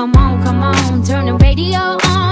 Come on, come on, turn the radio on.